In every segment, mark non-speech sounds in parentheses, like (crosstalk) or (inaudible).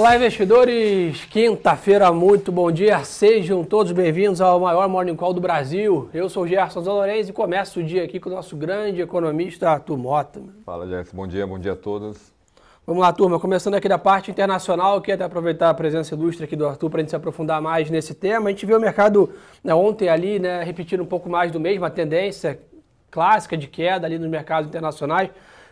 Olá, investidores! Quinta-feira, muito bom dia. Sejam todos bem-vindos ao maior Morning Call do Brasil. Eu sou o Gerson Zalorenz e começo o dia aqui com o nosso grande economista Arthur Mota. Fala, Gerson. Bom dia, bom dia a todos. Vamos lá, turma. Começando aqui da parte internacional, queria até aproveitar a presença ilustre aqui do Arthur para a gente se aprofundar mais nesse tema. A gente viu o mercado né, ontem ali, né, repetindo um pouco mais do mesmo, a tendência clássica de queda ali nos mercados internacionais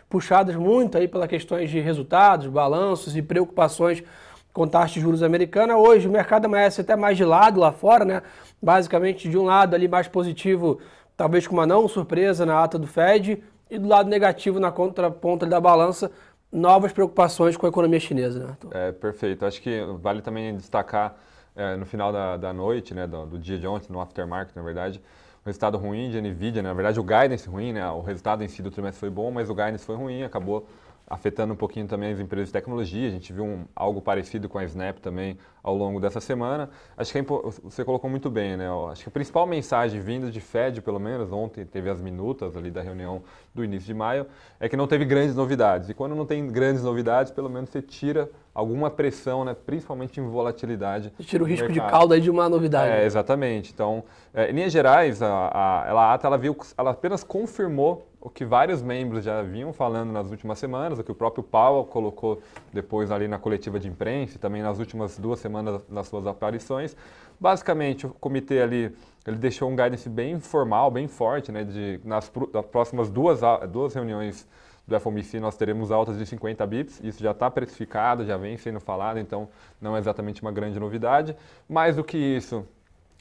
puxadas muito aí pelas questões de resultados, balanços e preocupações com taxa de juros americana. Hoje o mercado amanhece até mais de lado lá fora, né? Basicamente de um lado ali mais positivo, talvez com uma não surpresa na ata do Fed, e do lado negativo na contraponta da balança, novas preocupações com a economia chinesa, né? É, perfeito. Acho que vale também destacar é, no final da, da noite, né, do, do dia de ontem, no aftermarket, na verdade, resultado ruim de NVIDIA, né? na verdade o guidance ruim, né? o resultado em si do trimestre foi bom, mas o guidance foi ruim, acabou afetando um pouquinho também as empresas de tecnologia. A gente viu um, algo parecido com a Snap também ao longo dessa semana. Acho que é, você colocou muito bem, né? Acho que a principal mensagem vinda de Fed, pelo menos ontem teve as minutas ali da reunião do início de maio, é que não teve grandes novidades. E quando não tem grandes novidades, pelo menos você tira alguma pressão, né? principalmente em volatilidade. Você tira o risco mercado. de cauda aí de uma novidade. É, exatamente. Então, é, em linhas gerais, a, a, ela, ela, viu, ela apenas confirmou o que vários membros já vinham falando nas últimas semanas, o que o próprio Powell colocou depois ali na coletiva de imprensa e também nas últimas duas semanas nas suas aparições. Basicamente, o comitê ali ele deixou um guidance bem formal, bem forte, né, de nas, nas próximas duas, duas reuniões do FOMC nós teremos altas de 50 bips, isso já está precificado, já vem sendo falado, então não é exatamente uma grande novidade. Mais do que isso,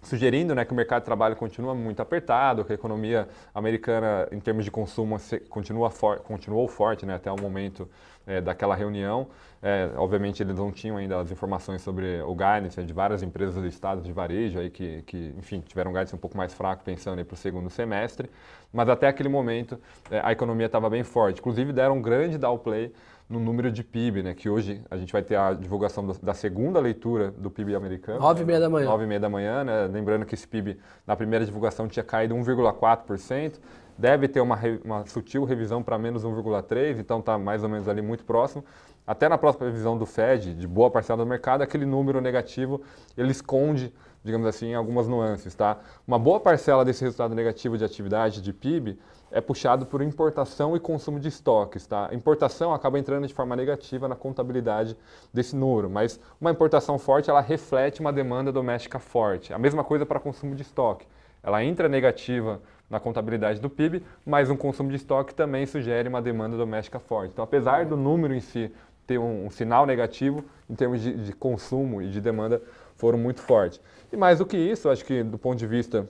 sugerindo né, que o mercado de trabalho continua muito apertado, que a economia americana, em termos de consumo, continua for, continuou forte né, até o momento é, daquela reunião. É, obviamente, eles não tinham ainda as informações sobre o guidance de várias empresas do estado de varejo aí que, que enfim, tiveram um guidance um pouco mais fraco pensando para o segundo semestre. Mas até aquele momento, é, a economia estava bem forte. Inclusive, deram um grande downplay no número de PIB, né? Que hoje a gente vai ter a divulgação da segunda leitura do PIB americano. Nove e meia da manhã. Nove e meia da manhã, né? Lembrando que esse PIB na primeira divulgação tinha caído 1,4%. Deve ter uma, uma sutil revisão para menos 1,3%, então está mais ou menos ali muito próximo. Até na próxima revisão do Fed, de boa parcela do mercado, aquele número negativo, ele esconde digamos assim, algumas nuances, tá? Uma boa parcela desse resultado negativo de atividade de PIB é puxado por importação e consumo de estoques. Tá? Importação acaba entrando de forma negativa na contabilidade desse número, mas uma importação forte ela reflete uma demanda doméstica forte. A mesma coisa para consumo de estoque. Ela entra negativa na contabilidade do PIB, mas um consumo de estoque também sugere uma demanda doméstica forte. Então, apesar do número em si ter um, um sinal negativo, em termos de, de consumo e de demanda, foram muito fortes. E mais do que isso, acho que do ponto de vista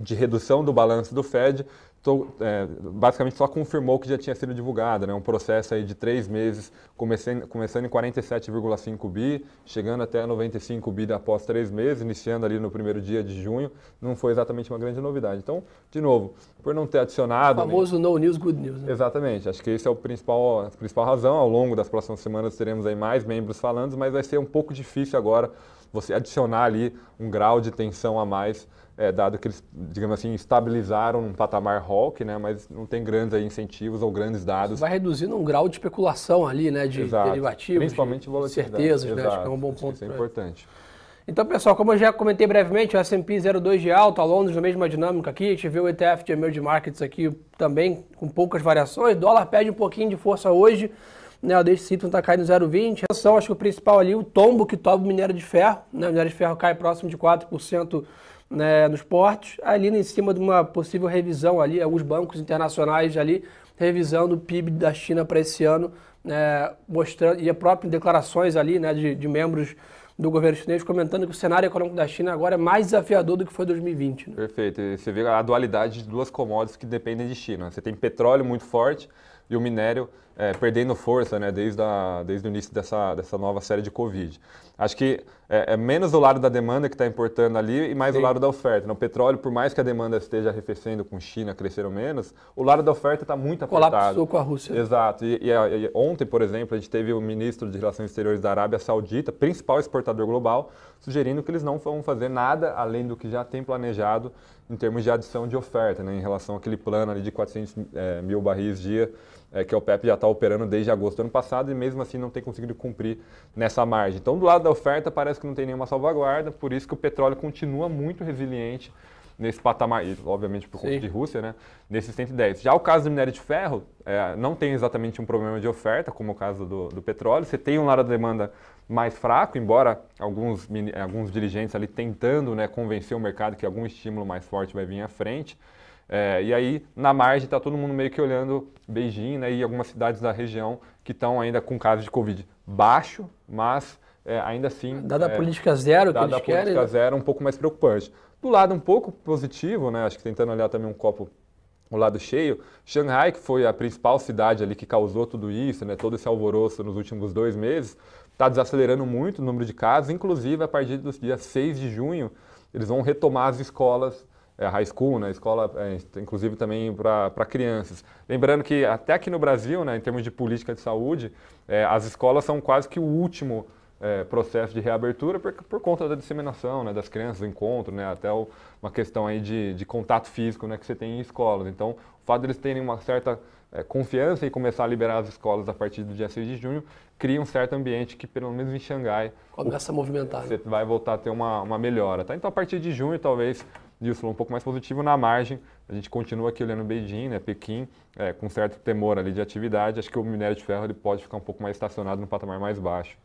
de redução do balanço do Fed, tô, é, basicamente só confirmou que já tinha sido divulgado, né? um processo aí de três meses, começando, começando em 47,5 bi, chegando até 95 bi após três meses, iniciando ali no primeiro dia de junho, não foi exatamente uma grande novidade. Então, de novo, por não ter adicionado... O famoso nem... no news, good news. Né? Exatamente, acho que esse é o principal, a principal razão. Ao longo das próximas semanas teremos aí mais membros falando, mas vai ser um pouco difícil agora você adicionar ali um grau de tensão a mais é, dado que eles, digamos assim, estabilizaram um patamar rock, né, mas não tem grandes aí, incentivos ou grandes dados. Vai reduzindo um grau de especulação ali, né, de Exato. derivativos, principalmente de certezas, Exato. né, acho que é um bom ponto. Isso é importante. Então, pessoal, como eu já comentei brevemente, o S&P 02 de alta, Londres na mesma dinâmica aqui, a gente vê o ETF de Emerging Markets aqui também com poucas variações, o dólar perde um pouquinho de força hoje, né, o Citron está caindo 0,20. Atenção, acho que o principal ali, o tombo que toma o minério de ferro, né, o minério de ferro cai próximo de 4% né, nos portos, ali em cima de uma possível revisão ali, alguns bancos internacionais ali revisando o PIB da China para esse ano, né, mostrando, e a própria declarações ali né, de, de, membros do governo chinês comentando que o cenário econômico da China agora é mais desafiador do que foi 2020. Né? Perfeito. E você vê a dualidade de duas commodities que dependem de China. Você tem petróleo muito forte e o minério é, perdendo força né, desde, a, desde o início dessa, dessa nova série de Covid. Acho que é, é menos o lado da demanda que está importando ali e mais Sim. o lado da oferta. No petróleo, por mais que a demanda esteja arrefecendo com China, cresceram menos, o lado da oferta está muito apertado. Colapsou com a Rússia. Exato. E, e, e, ontem, por exemplo, a gente teve o ministro de Relações Exteriores da Arábia Saudita, principal exportador global, sugerindo que eles não vão fazer nada além do que já tem planejado em termos de adição de oferta, né, em relação àquele plano ali de 400 é, mil barris dia é, que a OPEP já está operando desde agosto do ano passado e mesmo assim não tem conseguido cumprir nessa margem. Então, do lado da oferta, parece que não tem nenhuma salvaguarda, por isso que o petróleo continua muito resiliente nesse patamar, e, obviamente por conta Sim. de Rússia, né, nesse 110. Já o caso do minério de ferro, é, não tem exatamente um problema de oferta, como o caso do, do petróleo. Você tem um lado da demanda mais fraco, embora alguns, alguns dirigentes ali tentando né, convencer o mercado que algum estímulo mais forte vai vir à frente. É, e aí, na margem, está todo mundo meio que olhando Beijing né, e algumas cidades da região que estão ainda com casos de Covid baixo, mas é, ainda assim... Dada é, a política zero que eles a querem... política zero, um pouco mais preocupante. Do lado um pouco positivo, né, acho que tentando olhar também um copo o lado cheio, Xangai, que foi a principal cidade ali que causou tudo isso, né, todo esse alvoroço nos últimos dois meses, está desacelerando muito o número de casos, inclusive a partir do dia 6 de junho, eles vão retomar as escolas, é, high school, né, escola, é, inclusive também para crianças. Lembrando que até aqui no Brasil, né, em termos de política de saúde, é, as escolas são quase que o último é, processo de reabertura por, por, conta da disseminação né, das crianças, do encontro, né, até o, uma questão aí de, de contato físico né, que você tem em escolas. Então, o fato deles de terem uma certa é, confiança e começar a liberar as escolas a partir do dia 6 de junho cria um certo ambiente que, pelo menos em Xangai, começa a movimentar. Você né? vai voltar a ter uma, uma melhora. Tá? Então, a partir de junho, talvez isso um pouco mais positivo na margem. A gente continua aqui olhando Beijing, né, Pequim, é, com certo temor ali de atividade. Acho que o minério de ferro ele pode ficar um pouco mais estacionado no patamar mais baixo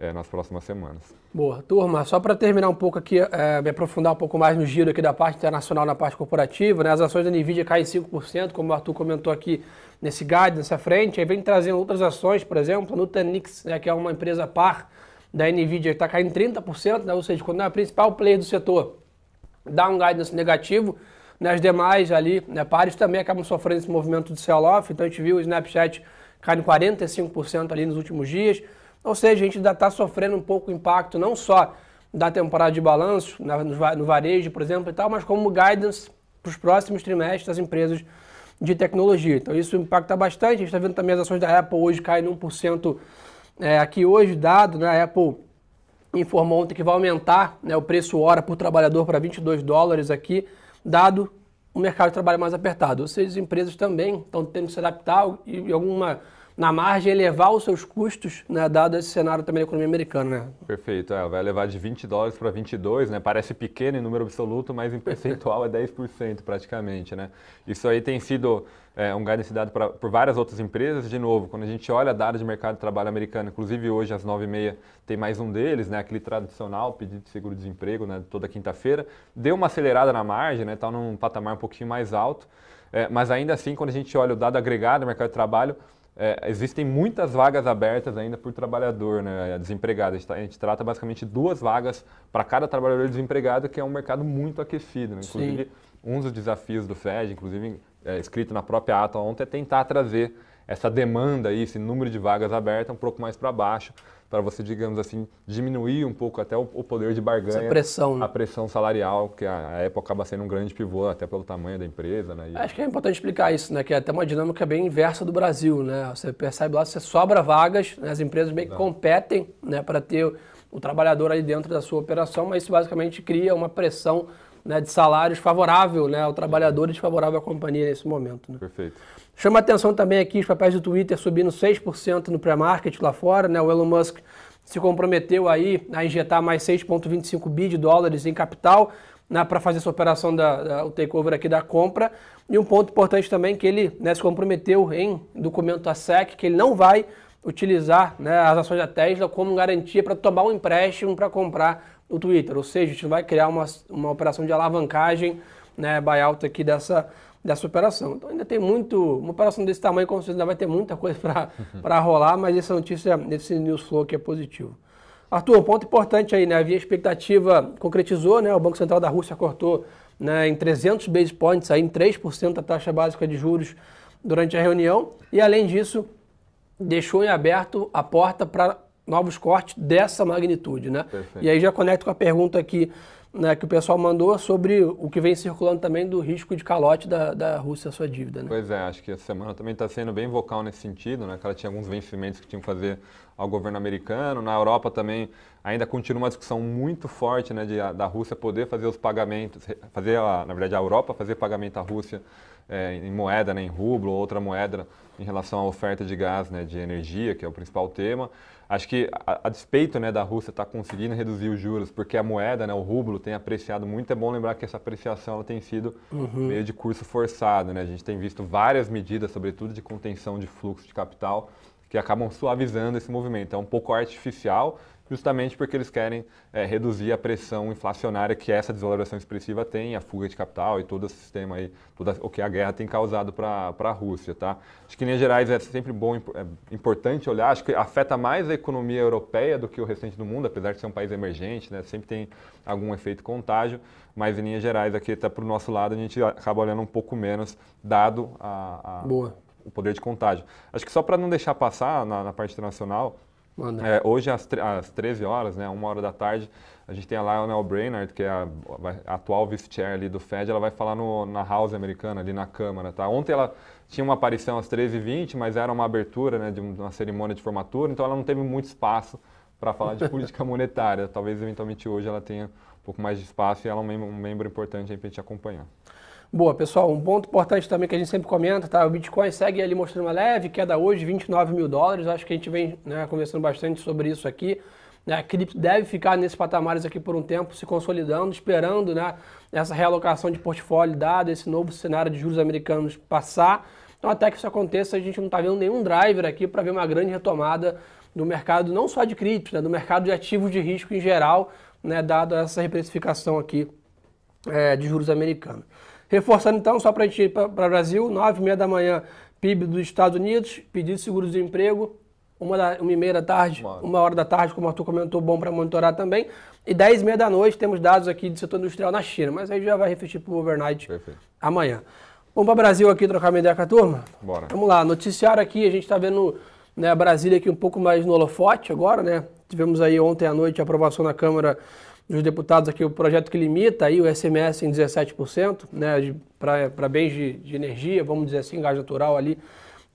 é, nas próximas semanas. Boa. Turma, só para terminar um pouco aqui, é, me aprofundar um pouco mais no giro aqui da parte internacional, na parte corporativa, né? as ações da NVIDIA caem 5%, como o Arthur comentou aqui nesse guide, nessa frente, aí vem trazendo outras ações, por exemplo, a Nutanix, né, que é uma empresa par da NVIDIA, está caindo 30%, né? ou seja, quando é a principal player do setor, dá um guidance negativo, né? as demais ali, né, pares também acabam sofrendo esse movimento de sell-off, então a gente viu o Snapchat caindo 45% ali nos últimos dias, ou seja, a gente ainda está sofrendo um pouco o impacto não só da temporada de balanço, no varejo, por exemplo, e tal, mas como guidance para os próximos trimestres das empresas de tecnologia. Então isso impacta bastante. A gente está vendo também as ações da Apple hoje caem 1% é, aqui hoje, dado, né? A Apple informou ontem que vai aumentar né, o preço hora por trabalhador para 22 dólares aqui, dado o mercado de trabalho mais apertado. Ou seja, as empresas também estão tendo que se adaptar e alguma na margem elevar os seus custos, né, dado esse cenário também da economia americana. Né? Perfeito, é, vai levar de 20 dólares para 22, né? parece pequeno em número absoluto, mas em percentual é 10% praticamente. Né? Isso aí tem sido é, um guidance dado pra, por várias outras empresas. De novo, quando a gente olha dados de mercado de trabalho americano, inclusive hoje às 9h30 tem mais um deles, né, aquele tradicional pedido de seguro-desemprego né, toda quinta-feira, deu uma acelerada na margem, está né, tá num patamar um pouquinho mais alto, é, mas ainda assim, quando a gente olha o dado agregado do mercado de trabalho, é, existem muitas vagas abertas ainda por trabalhador né, desempregado. A gente, tá, a gente trata basicamente duas vagas para cada trabalhador desempregado, que é um mercado muito aquecido. Né? Inclusive, Sim. Um dos desafios do FED, inclusive é, escrito na própria ata ontem, é tentar trazer essa demanda, aí, esse número de vagas abertas um pouco mais para baixo, para você, digamos assim, diminuir um pouco até o, o poder de barganha. Essa pressão. Né? A pressão salarial, que a, a Apple acaba sendo um grande pivô, até pelo tamanho da empresa. Né? E... Acho que é importante explicar isso, né? que é até uma dinâmica bem inversa do Brasil. Né? Você percebe lá, você sobra vagas, né? as empresas meio que competem né? para ter o trabalhador ali dentro da sua operação, mas isso basicamente cria uma pressão né, de salários favorável né, ao trabalhador e desfavorável à companhia nesse momento. Né? Perfeito. Chama atenção também aqui os papéis do Twitter subindo 6% no pré-market lá fora, né? O Elon Musk se comprometeu aí a injetar mais 6,25 bi de dólares em capital né, para fazer essa operação da, da, o takeover aqui da compra. E um ponto importante também que ele né, se comprometeu em documento da SEC que ele não vai utilizar né, as ações da Tesla como garantia para tomar um empréstimo para comprar o Twitter. Ou seja, a gente vai criar uma, uma operação de alavancagem, né, buyout aqui dessa dessa operação. Então ainda tem muito, uma operação desse tamanho, com certeza ainda vai ter muita coisa para rolar, mas essa notícia, esse news flow aqui é positivo. Arthur, um ponto importante aí, né? Havia expectativa, concretizou, né? O Banco Central da Rússia cortou né, em 300 base points, aí, em 3% a taxa básica de juros durante a reunião. E além disso, deixou em aberto a porta para novos cortes dessa magnitude, né? Perfeito. E aí já conecto com a pergunta aqui né, que o pessoal mandou sobre o que vem circulando também do risco de calote da, da Rússia à sua dívida. Né? Pois é, acho que essa semana também está sendo bem vocal nesse sentido, né, que ela tinha alguns vencimentos que tinham que fazer ao governo americano. Na Europa também ainda continua uma discussão muito forte né, de, da Rússia poder fazer os pagamentos, fazer, a, na verdade, a Europa fazer pagamento à Rússia é, em moeda, né, em rublo, ou outra moeda em relação à oferta de gás, né, de energia, que é o principal tema. Acho que, a, a despeito né, da Rússia estar tá conseguindo reduzir os juros, porque a moeda, né, o rublo, tem apreciado muito, é bom lembrar que essa apreciação ela tem sido uhum. meio de curso forçado. Né? A gente tem visto várias medidas, sobretudo de contenção de fluxo de capital, que acabam suavizando esse movimento. É um pouco artificial, justamente porque eles querem é, reduzir a pressão inflacionária que essa desvalorização expressiva tem, a fuga de capital e todo o sistema aí, todo o que a guerra tem causado para a Rússia, tá? Acho que em linhas gerais é sempre bom, é importante olhar, acho que afeta mais a economia europeia do que o restante do mundo, apesar de ser um país emergente, né? Sempre tem algum efeito contágio, mas em linhas gerais aqui está para o nosso lado a gente acaba olhando um pouco menos, dado a, a o poder de contágio. Acho que só para não deixar passar na, na parte internacional, é, hoje, às, às 13 horas, né, uma hora da tarde, a gente tem a Lionel Brainard, que é a, a atual vice-chair ali do Fed, ela vai falar no, na House americana, ali na Câmara. Tá? Ontem ela tinha uma aparição às 13h20, mas era uma abertura né, de uma cerimônia de formatura, então ela não teve muito espaço para falar de (laughs) política monetária. Talvez, eventualmente, hoje ela tenha um pouco mais de espaço e ela é um membro, importante para a gente acompanhar. Boa, pessoal, um ponto importante também que a gente sempre comenta, tá? O Bitcoin segue ali mostrando uma leve queda hoje, 29 mil dólares. Acho que a gente vem né, conversando bastante sobre isso aqui. Né? A cripto deve ficar nesses patamares aqui por um tempo, se consolidando, esperando né, essa realocação de portfólio, dado esse novo cenário de juros americanos passar. Então, até que isso aconteça, a gente não está vendo nenhum driver aqui para ver uma grande retomada do mercado, não só de criptos, né, do mercado de ativos de risco em geral, né, dado essa reprecificação aqui é, de juros americanos. Reforçando então, só para a gente ir para o Brasil, 9 e meia da manhã, PIB dos Estados Unidos, pedido de seguro-desemprego, uma, da, uma e meia da tarde, Mano. uma hora da tarde, como o Arthur comentou, bom para monitorar também. E 10 e meia da noite temos dados aqui do setor industrial na China, mas aí já vai refletir para o overnight Perfeito. amanhã. Vamos para o Brasil aqui trocar uma ideia com a turma? Bora. Vamos lá, noticiário aqui, a gente está vendo né, a Brasília aqui um pouco mais no holofote agora, né? Tivemos aí ontem à noite a aprovação na Câmara dos deputados aqui o projeto que limita aí o SMS em 17%, né, para bens de, de, energia, vamos dizer assim, gás natural ali,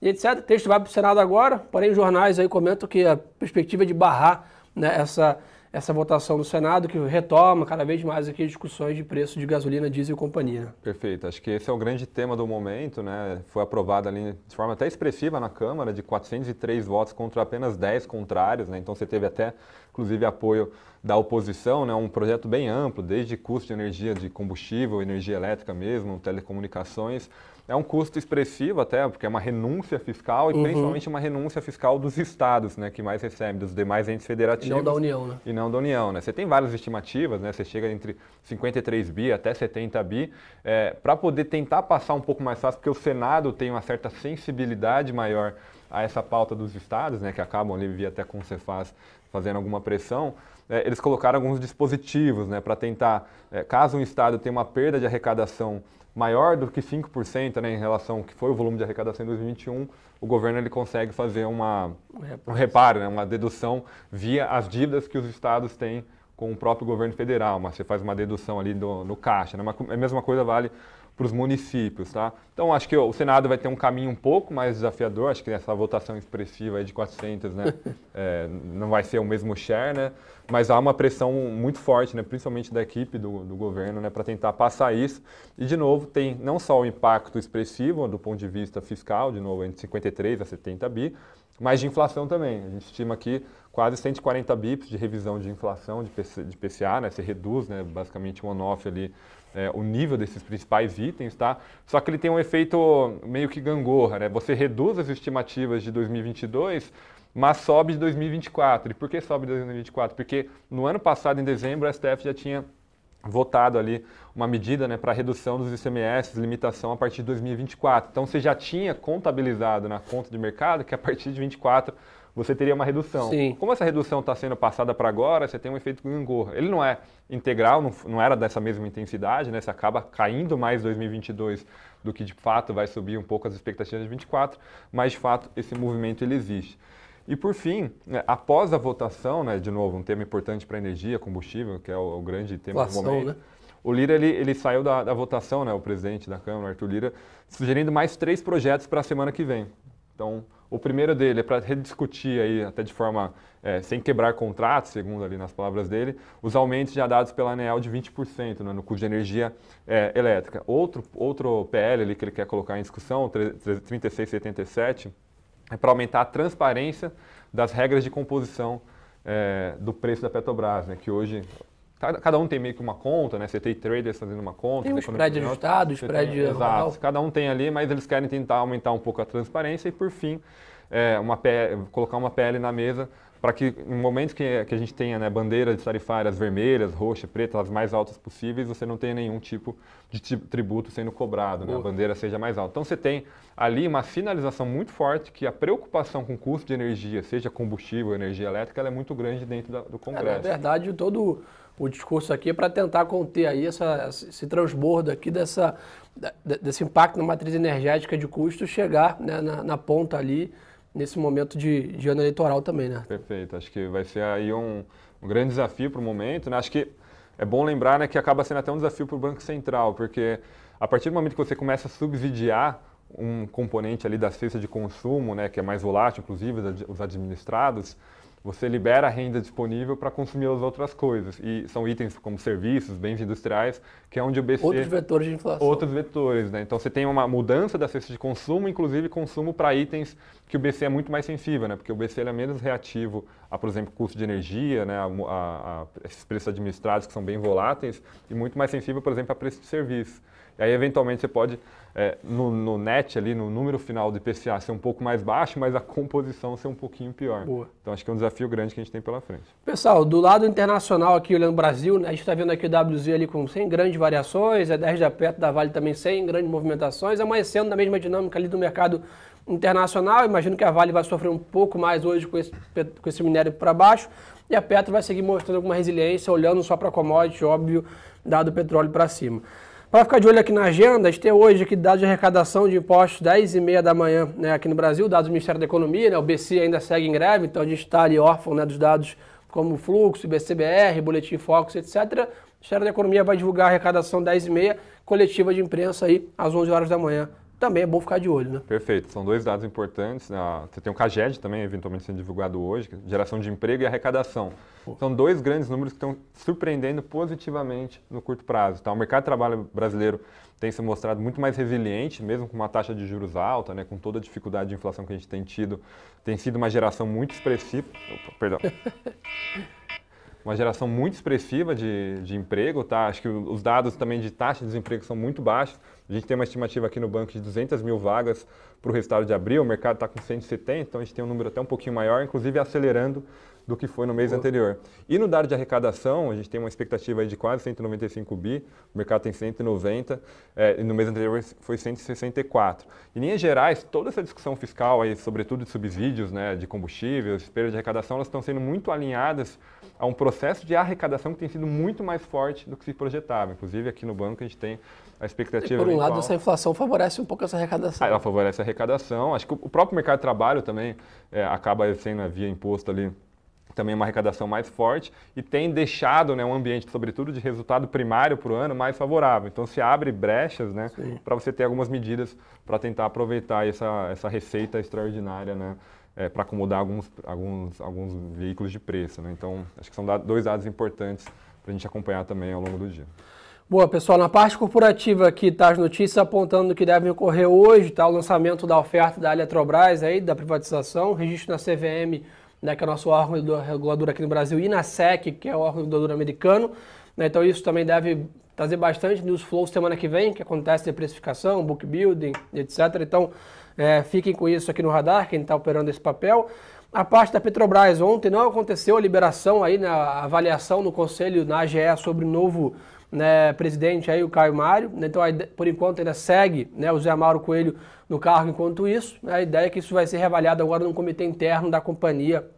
e etc. O texto vai para o Senado agora, porém os jornais aí comentam que a perspectiva é de barrar né, essa, essa votação no Senado, que retoma cada vez mais aqui discussões de preço de gasolina, diesel e companhia. Perfeito. Acho que esse é o grande tema do momento. Né? Foi aprovado ali de forma até expressiva na Câmara, de 403 votos contra apenas 10 contrários. Né? Então você teve até, inclusive, apoio da oposição, né? um projeto bem amplo, desde custo de energia de combustível, energia elétrica mesmo, telecomunicações, é um custo expressivo até, porque é uma renúncia fiscal e uhum. principalmente uma renúncia fiscal dos estados, né, que mais recebem, dos demais entes federativos. E não da União, né? E não da União, né? Você tem várias estimativas, né? Você chega entre 53 bi até 70 bi, é, para poder tentar passar um pouco mais fácil, porque o Senado tem uma certa sensibilidade maior a essa pauta dos estados, né, que acabam ali via até com o Cefaz fazendo alguma pressão, é, eles colocaram alguns dispositivos né, para tentar, é, caso um estado tenha uma perda de arrecadação maior do que 5% né, em relação ao que foi o volume de arrecadação em 2021, o governo ele consegue fazer uma, um reparo, né, uma dedução via as dívidas que os estados têm com o próprio governo federal, mas você faz uma dedução ali do, no caixa. Né? a mesma coisa vale para os municípios. Tá? Então, acho que o Senado vai ter um caminho um pouco mais desafiador, acho que essa votação expressiva de 400 né, (laughs) é, não vai ser o mesmo share, né, mas há uma pressão muito forte, né, principalmente da equipe do, do governo, né, para tentar passar isso. E, de novo, tem não só o impacto expressivo do ponto de vista fiscal, de novo, entre 53 a 70 bi, mas de inflação também. A gente estima aqui quase 140 bips de revisão de inflação de, PC, de PCA, né? Você reduz, né, basicamente um on-off ali é, o nível desses principais itens, tá? Só que ele tem um efeito meio que gangorra, né? Você reduz as estimativas de 2022, mas sobe de 2024. E por que sobe de 2024? Porque no ano passado, em dezembro, a STF já tinha votado ali uma medida né, para redução dos ICMS, limitação a partir de 2024. Então você já tinha contabilizado na conta de mercado que a partir de 2024 você teria uma redução. Sim. Como essa redução está sendo passada para agora, você tem um efeito gangorra. Ele não é integral, não, não era dessa mesma intensidade, né? você acaba caindo mais 2022 do que de fato vai subir um pouco as expectativas de 2024, mas de fato esse movimento ele existe. E por fim, né, após a votação, né, de novo, um tema importante para a energia, combustível, que é o, o grande tema Inflação, do momento. Né? O Lira ele, ele saiu da, da, votação, né, o presidente da Câmara, Arthur Lira, sugerindo mais três projetos para a semana que vem. Então, o primeiro dele é para rediscutir aí, até de forma é, sem quebrar contratos, segundo ali nas palavras dele, os aumentos já dados pela ANEEL de 20% né, no custo de energia é, elétrica. Outro, outro PL ali que ele quer colocar em discussão, 3677, é para aumentar a transparência das regras de composição é, do preço da Petrobras, né, que hoje Cada um tem meio que uma conta, né? Você tem traders fazendo uma conta. Tem um spread ajustado, spread tem, Exato. Cada um tem ali, mas eles querem tentar aumentar um pouco a transparência e, por fim, é, uma PL, colocar uma PL na mesa para que em momentos que, que a gente tenha né, bandeiras tarifárias vermelhas, roxa, preta, as mais altas possíveis, você não tenha nenhum tipo de tributo sendo cobrado, né, a bandeira seja mais alta. Então você tem ali uma sinalização muito forte que a preocupação com o custo de energia, seja combustível, energia elétrica, ela é muito grande dentro da, do Congresso. É, na verdade, todo o discurso aqui é para tentar conter aí essa, esse transbordo aqui dessa, desse impacto na matriz energética de custo chegar né, na, na, ponta ali nesse momento de, de, ano eleitoral também, né? Perfeito. Acho que vai ser aí um, um grande desafio para o momento. Né? Acho que é bom lembrar né, que acaba sendo até um desafio para o Banco Central, porque a partir do momento que você começa a subsidiar um componente ali da cesta de consumo, né, que é mais volátil, inclusive os administrados, você libera a renda disponível para consumir as outras coisas. E são itens como serviços, bens industriais, que é onde o BC... Outros vetores de inflação. Outros vetores, né? Então você tem uma mudança da cesta de consumo, inclusive consumo para itens que o BC é muito mais sensível, né? Porque o BC é menos reativo a, por exemplo, custo de energia, né? A, a, esses preços administrados que são bem voláteis, e muito mais sensível, por exemplo, a preço de serviço. E aí, eventualmente, você pode, é, no, no, net ali, no número final do IPCA ser um pouco mais baixo, mas a composição ser um pouquinho pior. Boa. Então, acho que é um desafio grande que a gente tem pela frente. Pessoal, do lado internacional aqui, olhando o Brasil, né, a gente está vendo aqui o WZ ali com 100 grandes variações, a 10 da perto da Vale também sem grandes movimentações, amanhecendo na mesma dinâmica ali do mercado internacional. Imagino que a Vale vai sofrer um pouco mais hoje com esse, com esse minério para baixo, e a Petro vai seguir mostrando alguma resiliência, olhando só para commodity, óbvio, dado o petróleo para cima. Para ficar de olho aqui na agenda, a gente tem hoje aqui dados de arrecadação de impostos 10 e meia da manhã né, aqui no Brasil, dados do Ministério da Economia, né, o BC ainda segue em greve, então a gente está ali órfão né, dos dados como fluxo, BCBR, Boletim Focus, etc. O Ministério da Economia vai divulgar a arrecadação 10 e meia, coletiva de imprensa aí às 11 horas da manhã também é bom ficar de olho, né? Perfeito. São dois dados importantes. Né? Você tem o CAGED também, eventualmente sendo divulgado hoje, é geração de emprego e arrecadação. Pô. São dois grandes números que estão surpreendendo positivamente no curto prazo. Tá? O mercado de trabalho brasileiro tem se mostrado muito mais resiliente, mesmo com uma taxa de juros alta, né? com toda a dificuldade de inflação que a gente tem tido. Tem sido uma geração muito expressiva. Opa, perdão. (laughs) uma geração muito expressiva de, de emprego, tá? Acho que os dados também de taxa de desemprego são muito baixos. A gente tem uma estimativa aqui no banco de 200 mil vagas para o resultado de abril, o mercado está com 170, então a gente tem um número até um pouquinho maior, inclusive acelerando do que foi no mês anterior. E no dado de arrecadação, a gente tem uma expectativa de quase 195 bi, o mercado tem 190, é, e no mês anterior foi 164. Em linhas gerais, toda essa discussão fiscal, aí, sobretudo de subsídios né, de combustíveis, perda de arrecadação, elas estão sendo muito alinhadas a um processo de arrecadação que tem sido muito mais forte do que se projetava. Inclusive, aqui no banco, a gente tem a expectativa. E por um lado, essa inflação favorece um pouco essa arrecadação. Ah, ela favorece a arrecadação. Acho que o próprio mercado de trabalho também é, acaba sendo via imposto ali também uma arrecadação mais forte e tem deixado né, um ambiente, sobretudo de resultado primário para o ano, mais favorável. Então se abre brechas né, para você ter algumas medidas para tentar aproveitar essa, essa receita extraordinária né, é, para acomodar alguns, alguns, alguns veículos de preço. Né? Então acho que são dois dados importantes para a gente acompanhar também ao longo do dia. Boa, pessoal, na parte corporativa aqui tá as notícias apontando que devem ocorrer hoje, tá o lançamento da oferta da Eletrobras aí, da privatização, registro na CVM, né, que é o nosso órgão regulador aqui no Brasil, e na SEC, que é o órgão regulador americano. Né, então isso também deve trazer bastante news flow semana que vem, que acontece de precificação, book building, etc. Então é, fiquem com isso aqui no radar, quem está operando esse papel. A parte da Petrobras, ontem não aconteceu a liberação aí, na né, avaliação no conselho, na AGE, sobre o novo né, presidente aí, o Caio Mário. Né, então, por enquanto, ainda segue né, o Zé Mauro Coelho no cargo enquanto isso. Né, a ideia é que isso vai ser reavaliado agora no comitê interno da companhia,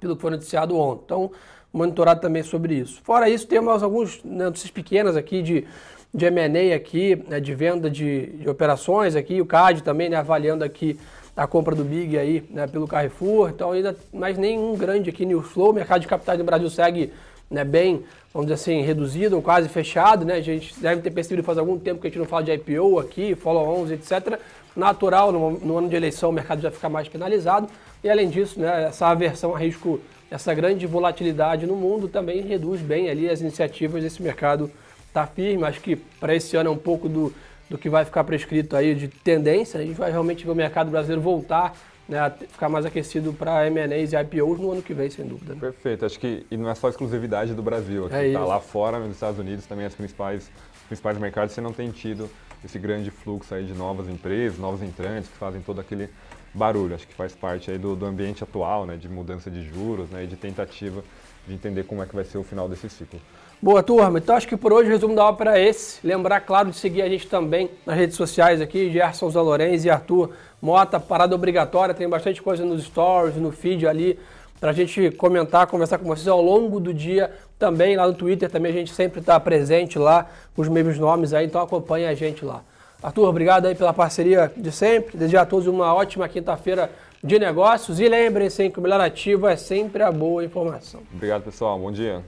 pelo que foi noticiado ontem. Então, monitorado também sobre isso. Fora isso, temos alguns né, notícias pequenas aqui de, de M&A aqui, né, de venda de, de, operações aqui, o CAD também né, avaliando aqui a compra do Big aí né, pelo Carrefour, então ainda mais nenhum grande aqui no Flow, o mercado de capitais no Brasil segue né, bem, vamos dizer assim, reduzido ou quase fechado, né? A gente deve ter percebido faz algum tempo que a gente não fala de IPO aqui, follow-ons, etc. Natural, no, no, ano de eleição o mercado já fica mais penalizado. E além disso, né, essa aversão a risco, essa grande volatilidade no mundo também reduz bem ali as iniciativas desse mercado tá firme. Acho que para esse ano é um pouco do, do que vai ficar prescrito aí de tendência. A gente vai realmente ver o mercado brasileiro voltar né, ficar mais aquecido para M&As e IPOs no ano que vem, sem dúvida. Né? Perfeito. Acho que e não é só exclusividade do Brasil. Aqui é tá lá fora, nos Estados Unidos, também as principais, os principais mercados, você não tem tido esse grande fluxo aí de novas empresas, novos entrantes que fazem todo aquele barulho. Acho que faz parte aí do, do ambiente atual, né, de mudança de juros né, e de tentativa de entender como é que vai ser o final desse ciclo. Boa, turma. Então acho que por hoje o resumo da ópera é esse. Lembrar, claro, de seguir a gente também nas redes sociais aqui, Gerson Zalorenz e Arthur Mota, parada obrigatória. Tem bastante coisa nos stories, no feed ali, para a gente comentar, conversar com vocês ao longo do dia. Também lá no Twitter, também a gente sempre está presente lá, com os mesmos nomes aí, então acompanha a gente lá. Arthur, obrigado aí pela parceria de sempre. Desejo a todos uma ótima quinta-feira de negócios e lembrem-se que o melhor ativo é sempre a boa informação. Obrigado, pessoal. Bom dia.